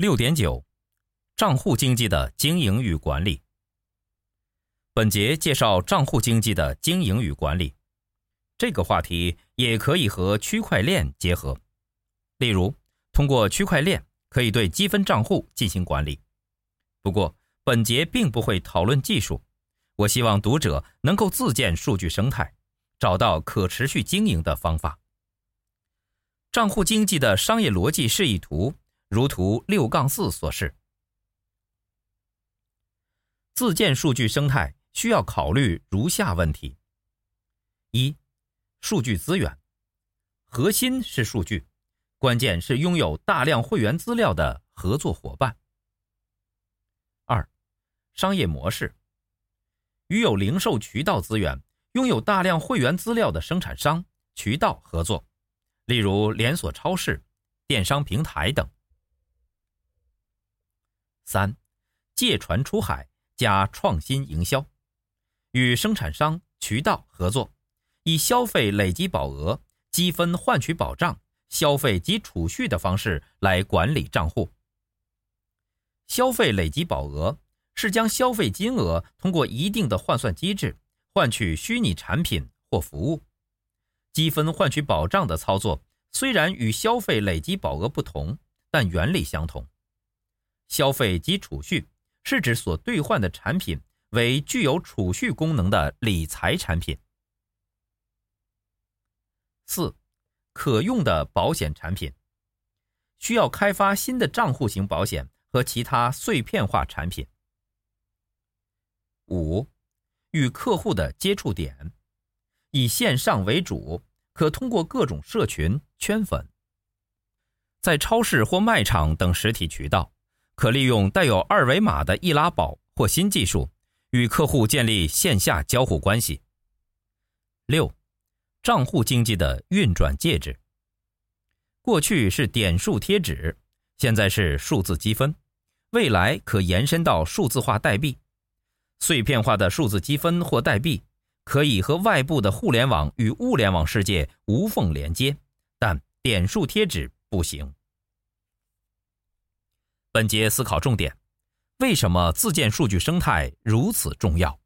六点九，账户经济的经营与管理。本节介绍账户经济的经营与管理，这个话题也可以和区块链结合。例如，通过区块链可以对积分账户进行管理。不过，本节并不会讨论技术。我希望读者能够自建数据生态，找到可持续经营的方法。账户经济的商业逻辑示意图，如图六杠四所示。自建数据生态需要考虑如下问题：一、数据资源，核心是数据，关键是拥有大量会员资料的合作伙伴。二、商业模式，与有零售渠道资源、拥有大量会员资料的生产商、渠道合作。例如连锁超市、电商平台等。三，借船出海加创新营销，与生产商、渠道合作，以消费累积保额、积分换取保障、消费及储蓄的方式来管理账户。消费累积保额是将消费金额通过一定的换算机制换取虚拟产品或服务。积分换取保障的操作虽然与消费累积保额不同，但原理相同。消费及储蓄是指所兑换的产品为具有储蓄功能的理财产品。四，可用的保险产品需要开发新的账户型保险和其他碎片化产品。五，与客户的接触点以线上为主。可通过各种社群圈粉，在超市或卖场等实体渠道，可利用带有二维码的易拉宝或新技术，与客户建立线下交互关系。六，账户经济的运转介质，过去是点数贴纸，现在是数字积分，未来可延伸到数字化代币，碎片化的数字积分或代币。可以和外部的互联网与物联网世界无缝连接，但点数贴纸不行。本节思考重点：为什么自建数据生态如此重要？